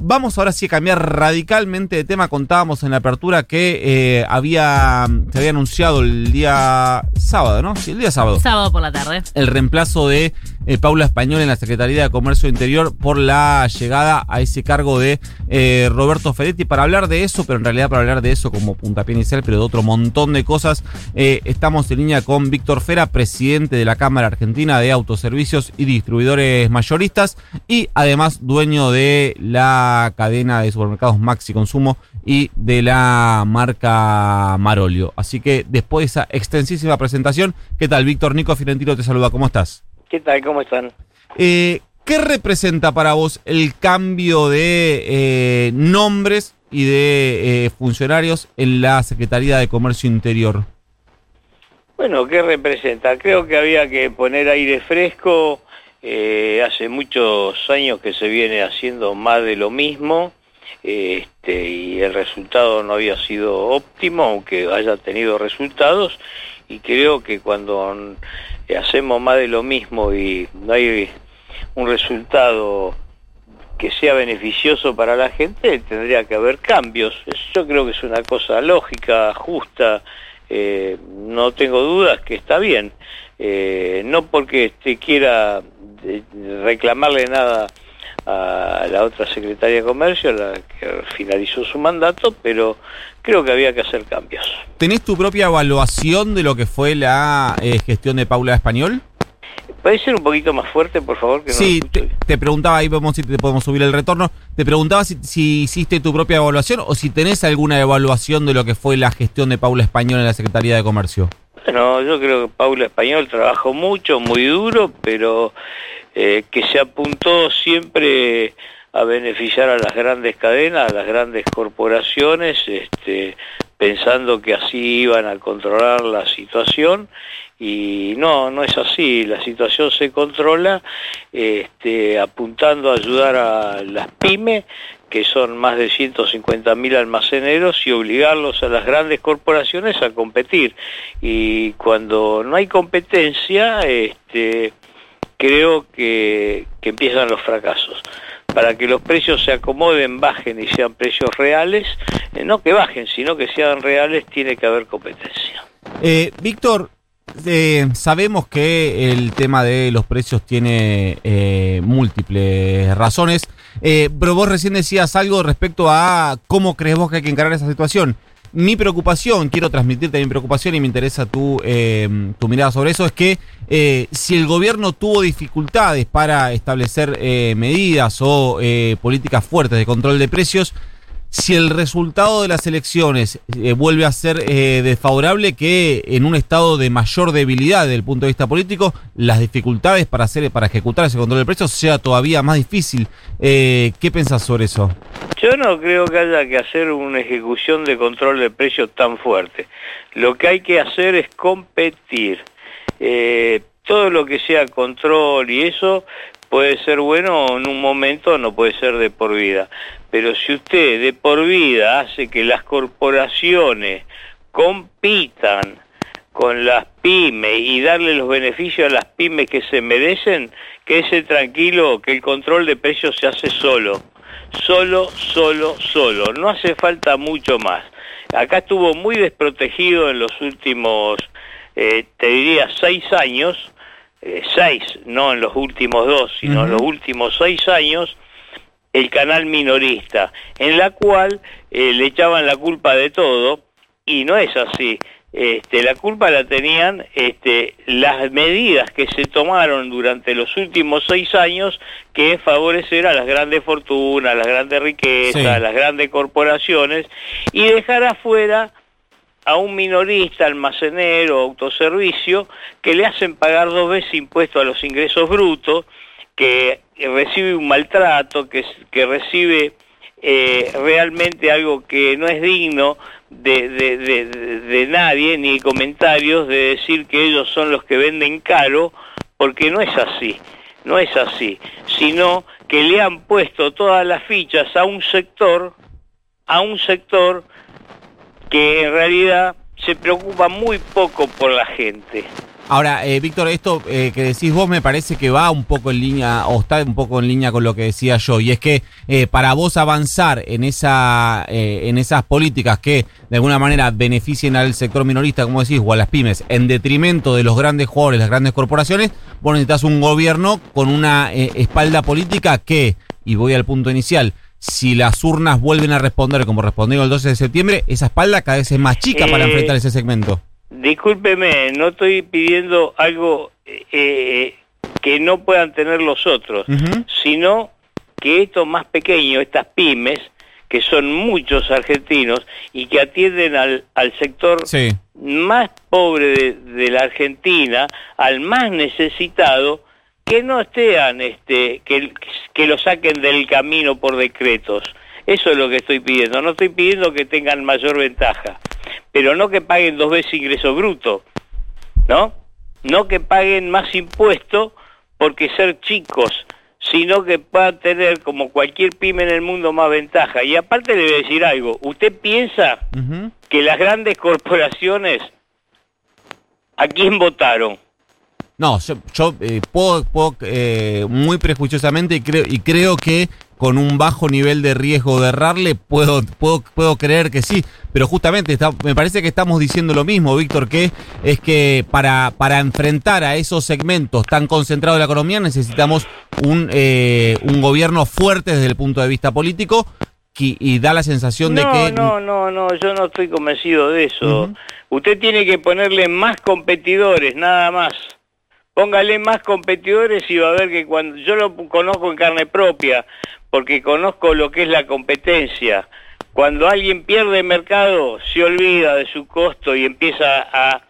Vamos ahora sí a cambiar radicalmente de tema. Contábamos en la apertura que eh, había se había anunciado el día sábado, ¿no? Sí, el día sábado. Sábado por la tarde. El reemplazo de eh, Paula Español en la Secretaría de Comercio Interior por la llegada a ese cargo de eh, Roberto Fedetti. Para hablar de eso, pero en realidad para hablar de eso como puntapié inicial, pero de otro montón de cosas, eh, estamos en línea con Víctor Fera, presidente de la Cámara Argentina de Autoservicios y Distribuidores Mayoristas y además dueño de la cadena de supermercados Maxi Consumo y de la marca Marolio. Así que después de esa extensísima presentación, ¿qué tal? Víctor Nico Fiorentino te saluda, ¿cómo estás? ¿Qué tal? ¿Cómo están? Eh, ¿Qué representa para vos el cambio de eh, nombres y de eh, funcionarios en la Secretaría de Comercio Interior? Bueno, ¿qué representa? Creo que había que poner aire fresco, eh, hace muchos años que se viene haciendo más de lo mismo este, y el resultado no había sido óptimo, aunque haya tenido resultados, y creo que cuando hacemos más de lo mismo y no hay un resultado que sea beneficioso para la gente, tendría que haber cambios. Yo creo que es una cosa lógica, justa, eh, no tengo dudas que está bien. Eh, no porque te quiera reclamarle nada a la otra secretaria de Comercio, la que finalizó su mandato, pero creo que había que hacer cambios. ¿Tenés tu propia evaluación de lo que fue la eh, gestión de Paula Español? ¿Puede ser un poquito más fuerte, por favor? Que sí, te, preguntaba, ahí vemos si te podemos subir el retorno, te preguntaba si, si, hiciste tu propia evaluación o si tenés alguna evaluación de lo que fue la gestión de Paula Español en la Secretaría de Comercio. Bueno, yo creo que Paula Español trabajó mucho, muy duro, pero eh, que se apuntó siempre a beneficiar a las grandes cadenas, a las grandes corporaciones, este, pensando que así iban a controlar la situación y no, no es así, la situación se controla este, apuntando a ayudar a las pymes que son más de 150 mil almaceneros y obligarlos a las grandes corporaciones a competir. Y cuando no hay competencia, este, creo que, empiezan los fracasos. Para que los precios se acomoden, bajen y sean precios reales, eh, no que bajen, sino que sean reales, tiene que haber competencia. Eh, Víctor, eh, sabemos que el tema de los precios tiene eh, múltiples razones, eh, pero vos recién decías algo respecto a cómo crees vos que hay que encarar esa situación. Mi preocupación, quiero transmitirte mi preocupación y me interesa tu, tu mirada sobre eso, es que si el gobierno tuvo dificultades para establecer medidas o políticas fuertes de control de precios, si el resultado de las elecciones eh, vuelve a ser eh, desfavorable, que en un estado de mayor debilidad desde el punto de vista político, las dificultades para hacer para ejecutar ese control de precios sea todavía más difícil. Eh, ¿Qué pensás sobre eso? Yo no creo que haya que hacer una ejecución de control de precios tan fuerte. Lo que hay que hacer es competir. todo lo que sea control y eso puede ser bueno en un momento, no puede ser de por vida. Pero si usted de por vida hace que las corporaciones compitan con las pymes y darle los beneficios a las pymes que se merecen, quédese tranquilo que el control de precios se hace solo. Solo, solo, solo. No hace falta mucho más. Acá estuvo muy desprotegido en los últimos, eh, te diría, seis años, eh, seis, no en los últimos dos, sino en los últimos seis años, el canal minorista, en la cual eh, le echaban la culpa de todo, y no es así. Este, la culpa la tenían este, las medidas que se tomaron durante los últimos seis años que es favorecer a las grandes fortunas, las grandes riquezas, las grandes corporaciones y dejar afuera a un minorista, almacenero, autoservicio, que le hacen pagar dos veces impuestos a los ingresos brutos, que recibe un maltrato, que, que recibe eh, realmente algo que no es digno de, de, nadie, ni comentarios de decir que ellos son los que venden caro, porque no es así, no es así, sino que le han puesto todas las fichas a un sector, a un sector que en realidad se preocupa muy poco por la gente. Ahora, eh, Víctor, esto eh, que decís vos me parece que va un poco en línea, o está un poco en línea con lo que decía yo, y es que eh, para vos avanzar en, esa, en esas políticas que de alguna manera beneficien al sector minorista, como decís, o a las pymes, en detrimento de los grandes jugadores, las grandes corporaciones, vos necesitas un gobierno con una espalda política que, y voy al punto inicial, si las urnas vuelven a responder como respondieron el 12 de septiembre, esa espalda cada vez es más chica para enfrentar ese segmento. Discúlpeme, no estoy pidiendo algo eh, que no puedan tener los otros, sino que estos más pequeños, estas pymes, que son muchos argentinos y que atienden al, al sector más pobre de, la Argentina, al más necesitado, que no estén, este, que, que lo saquen del camino por decretos. Eso es lo que estoy pidiendo. No estoy pidiendo que tengan mayor ventaja pero no que paguen dos veces ingreso bruto, ¿no? No que paguen más impuestos porque ser chicos, sino que puedan tener, como cualquier pyme en el mundo, más ventaja. Y aparte le voy a decir algo, ¿usted piensa que las grandes corporaciones, ¿a quién votaron? No, yo, eh, puedo, eh, muy prejuiciosamente y creo, y creo que con un bajo nivel de riesgo de errarle, puedo, puedo, puedo creer que sí. Pero justamente me parece que estamos diciendo lo mismo, Víctor, que es que para, para enfrentar a esos segmentos tan concentrados de la economía necesitamos un, eh, un gobierno fuerte desde el punto de vista político y, da la sensación de que... No, no, no, yo no estoy convencido de eso. Usted tiene que ponerle más competidores, nada más. Póngale más competidores y va a ver que cuando yo lo conozco en carne propia, porque conozco lo que es la competencia. Cuando alguien pierde mercado, se olvida de su costo y empieza a,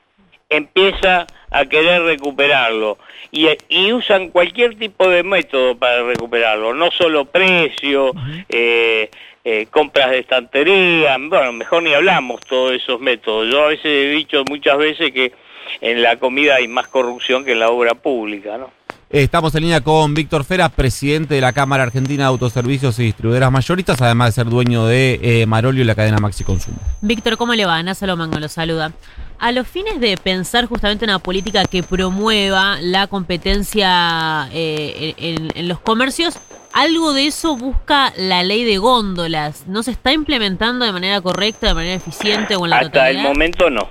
empieza a querer recuperarlo. Y, usan cualquier tipo de método para recuperarlo, no solo precio, eh, eh, compras de estantería, bueno, mejor ni hablamos todos esos métodos. Yo a veces he dicho muchas veces que en la comida hay más corrupción que en la obra pública, ¿no? Estamos en línea con Víctor Fera, presidente de la Cámara Argentina de Autoservicios y Distribuidoras Mayoristas, además de ser dueño de eh, Marolio y la cadena Maxi Consumo. Víctor, ¿cómo le va? Ana Salomango lo saluda. A los fines de pensar justamente en una política que promueva la competencia eh, en, los comercios, algo de eso busca la ley de góndolas. ¿No se está implementando de manera correcta, de manera eficiente o en la Hasta el momento no.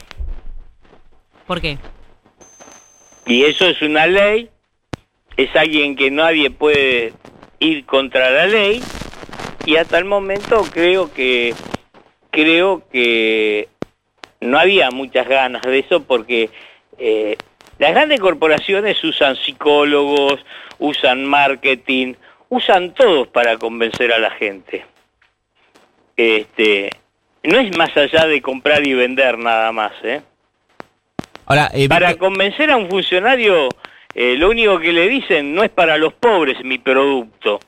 ¿Por qué? Y eso es una ley es alguien que nadie puede ir contra la ley y hasta el momento creo que creo que no había muchas ganas de eso porque eh, las grandes corporaciones usan psicólogos, usan marketing, usan todos para convencer a la gente. Este, no es más allá de comprar y vender nada más, ¿eh? Ahora, eh, para convencer a un funcionario eh, lo único que le dicen no es para los pobres mi producto.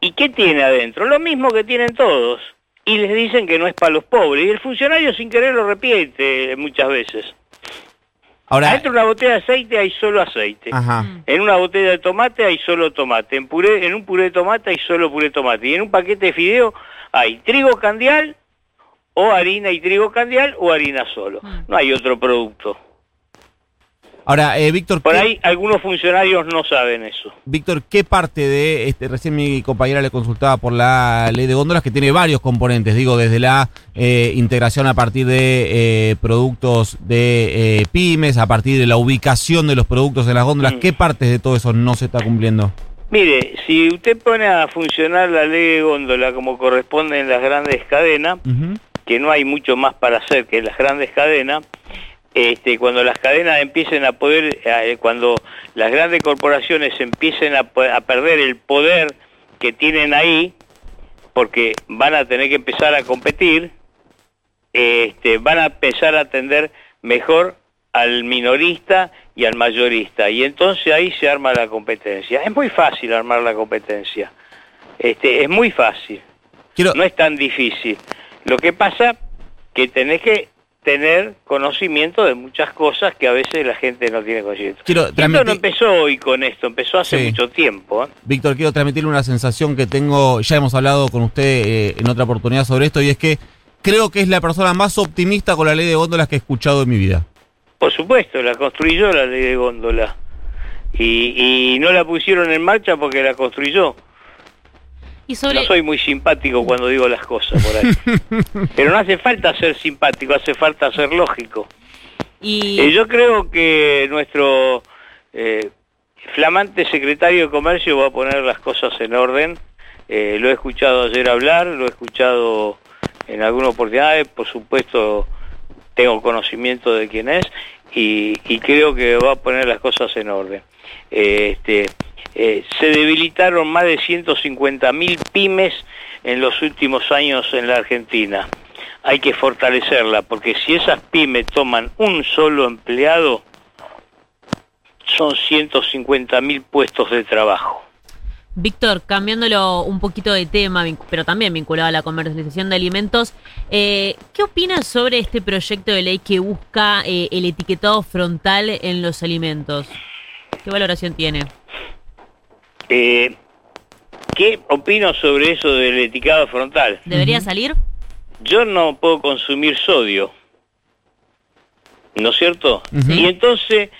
¿Y qué tiene adentro? Lo mismo que tienen todos. Y les dicen que no es para los pobres. Y el funcionario sin querer lo repite muchas veces. Ahora, Adentro de una botella de aceite hay solo aceite. En una botella de tomate hay solo tomate. En, puré, en un puré de tomate hay solo puré de tomate. Y en un paquete de fideo hay trigo candial o harina y trigo candial o harina solo. Mm. No hay otro producto. Ahora, eh, Víctor... Por ahí algunos funcionarios no saben eso. Víctor, ¿qué parte de, este, recién mi compañera le consultaba por la ley de góndolas que tiene varios componentes, digo, desde la eh, integración a partir de eh, productos de pymes, a partir de la ubicación de los productos en las góndolas, mm. ¿qué partes de todo eso no se está cumpliendo? Mire, si usted pone a funcionar la ley de góndola como corresponde en las grandes cadenas, que no hay mucho más para hacer que las grandes cadenas, este, cuando las cadenas empiecen a poder, eh, cuando las grandes corporaciones empiecen a, perder el poder que tienen ahí, porque van a tener que empezar a competir, este, van a empezar a atender mejor al minorista y al mayorista. Y entonces ahí se arma la competencia. Es muy fácil armar la competencia. Este, es muy fácil. No es tan difícil. Lo que pasa que tenés que tener conocimiento de muchas cosas que a veces la gente no tiene conocimiento. Quiero esto no empezó hoy con esto, empezó hace mucho tiempo. ¿eh? Víctor, quiero transmitirle una sensación que tengo, ya hemos hablado con usted eh, en otra oportunidad sobre esto, y es que creo que es la persona más optimista con la ley de góndolas que he escuchado en mi vida. Por supuesto, la construyó la ley de góndola. Y, y no la pusieron en marcha porque la construyó. Y sobre... No soy muy simpático cuando digo las cosas por ahí. Pero no hace falta ser simpático, hace falta ser lógico. y... Eh, yo creo que nuestro eh, flamante secretario de Comercio va a poner las cosas en orden. Eh, lo he escuchado ayer hablar, lo he escuchado en alguna oportunidad, por supuesto tengo conocimiento de quién es y, y creo que va a poner las cosas en orden. Este, eh, se debilitaron más de 150.000 pymes en los últimos años en la Argentina. Hay que fortalecerla, porque si esas pymes toman un solo empleado, son 150.000 puestos de trabajo. Víctor, cambiándolo un poquito de tema, pero también vinculado a la comercialización de alimentos, eh, ¿qué opinas sobre este proyecto de ley que busca eh, el etiquetado frontal en los alimentos? ¿Qué valoración tiene? Eh, ¿Qué opino sobre eso del etiquetado frontal? ¿Debería salir? Yo no puedo consumir sodio, ¿no es cierto? Y entonces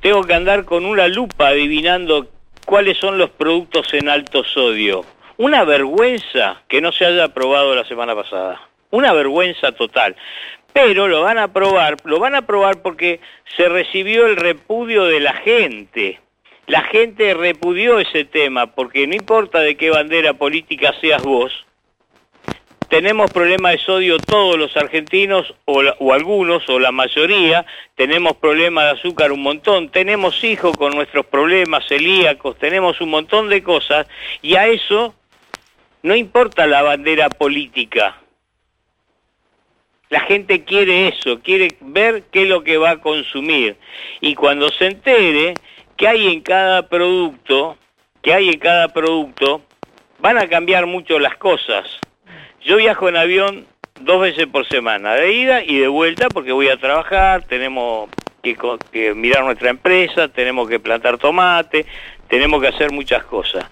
tengo que andar con una lupa adivinando cuáles son los productos en alto sodio. Una vergüenza que no se haya aprobado la semana pasada. Una vergüenza total. Pero lo van a aprobar, lo van a aprobar porque se recibió el repudio de la gente. La gente repudió ese tema porque no importa de qué bandera política seas vos, tenemos problemas de sodio todos los argentinos, o, la- o algunos, o la mayoría, tenemos problemas de azúcar un montón, tenemos hijos con nuestros problemas celíacos, tenemos un montón de cosas, y a eso no importa la bandera política. La gente quiere eso, quiere ver qué es lo que va a consumir. Y cuando se entere que hay en cada producto, que hay en cada producto, van a cambiar mucho las cosas. Yo viajo en avión dos veces por semana, de ida y de vuelta, porque voy a trabajar, tenemos que, mirar nuestra empresa, tenemos que plantar tomate, tenemos que hacer muchas cosas.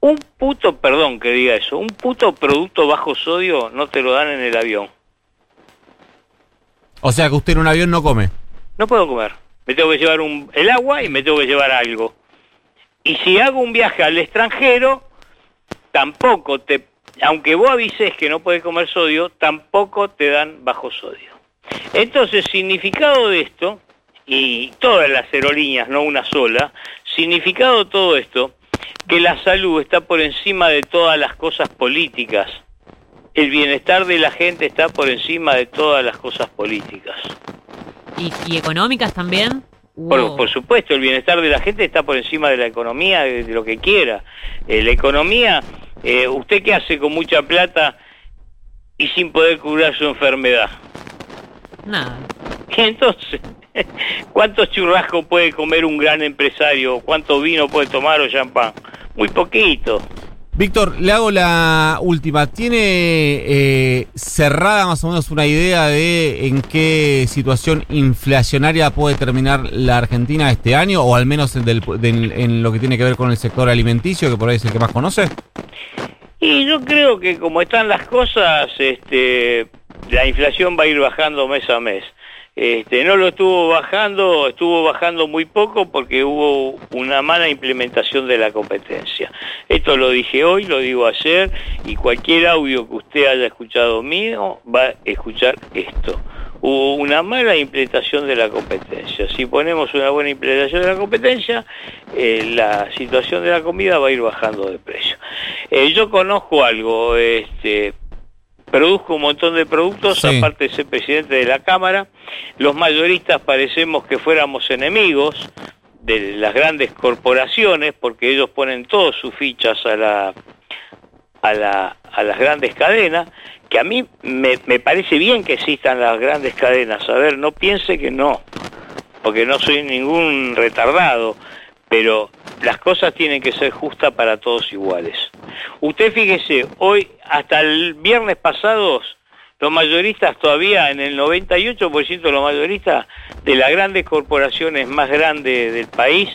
Un puto, perdón que diga eso, un puto producto bajo sodio no te lo dan en el avión. O sea que usted en un avión no come. No puedo comer. Me tengo que llevar el agua y me tengo que llevar algo. Y si hago un viaje al extranjero, tampoco te, aunque vos avises que no puedes comer sodio, tampoco te dan bajo sodio. Entonces, significado de esto, y todas las aerolíneas, no una sola, significado todo esto, que la salud está por encima de todas las cosas políticas. El bienestar de la gente está por encima de todas las cosas políticas. ¿Y, y económicas también? Por, Wow. por supuesto, el bienestar de la gente está por encima de la economía, de, de lo que quiera. Eh, la economía, eh, ¿usted qué hace con mucha plata y sin poder curar su enfermedad? Nada. Entonces, ¿cuántos churrascos puede comer un gran empresario? ¿Cuánto vino puede tomar o champán? Muy poquito. Víctor, le hago la última. ¿Tiene eh, cerrada más o menos una idea de en qué situación inflacionaria puede terminar la Argentina este año? O al menos en, del- del- en lo que tiene que ver con el sector alimenticio, que por ahí es el que más conoce. Y yo creo que como están las cosas, este, la inflación va a ir bajando mes a mes. Este, no lo estuvo bajando, estuvo bajando muy poco porque hubo una mala implementación de la competencia. Esto lo dije hoy, lo digo ayer, y cualquier audio que usted haya escuchado mío va a escuchar esto. Hubo una mala implementación de la competencia. Si ponemos una buena implementación de la competencia, eh, la situación de la comida va a ir bajando de precio. Eh, yo conozco algo, este, produzco un montón de productos, Sí. aparte de ser presidente de la Cámara. Los mayoristas parecemos que fuéramos enemigos de las grandes corporaciones, porque ellos ponen todas sus fichas a la a, la, a las grandes cadenas, que a mí me, me parece bien que existan las grandes cadenas. A ver, no piense que no, porque no soy ningún retardado, pero las cosas tienen que ser justas para todos iguales. Usted fíjese, hoy, hasta el viernes pasados, los mayoristas todavía, en el 98% de los mayoristas de las grandes corporaciones más grandes del país,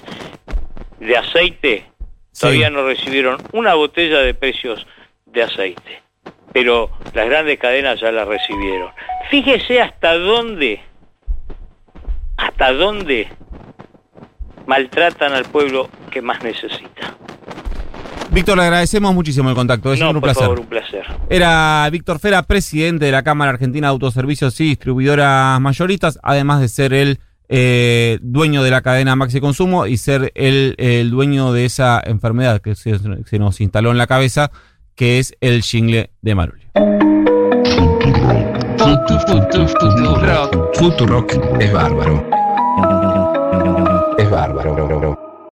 de aceite, Sí. todavía no recibieron una botella de precios de aceite. Pero las grandes cadenas ya la recibieron. Fíjese hasta dónde, hasta dónde maltratan al pueblo que más necesita. Víctor, le agradecemos muchísimo el contacto. Es no, un por placer. favor, un placer. Era Víctor Fera, presidente de la Cámara Argentina de Autoservicios y Distribuidoras Mayoristas, además de ser el eh, dueño de la cadena Maxi Consumo y ser el, el dueño de esa enfermedad que se, se nos instaló en la cabeza, que es el jingle de Marulio. Futurock es bárbaro. Es bárbaro.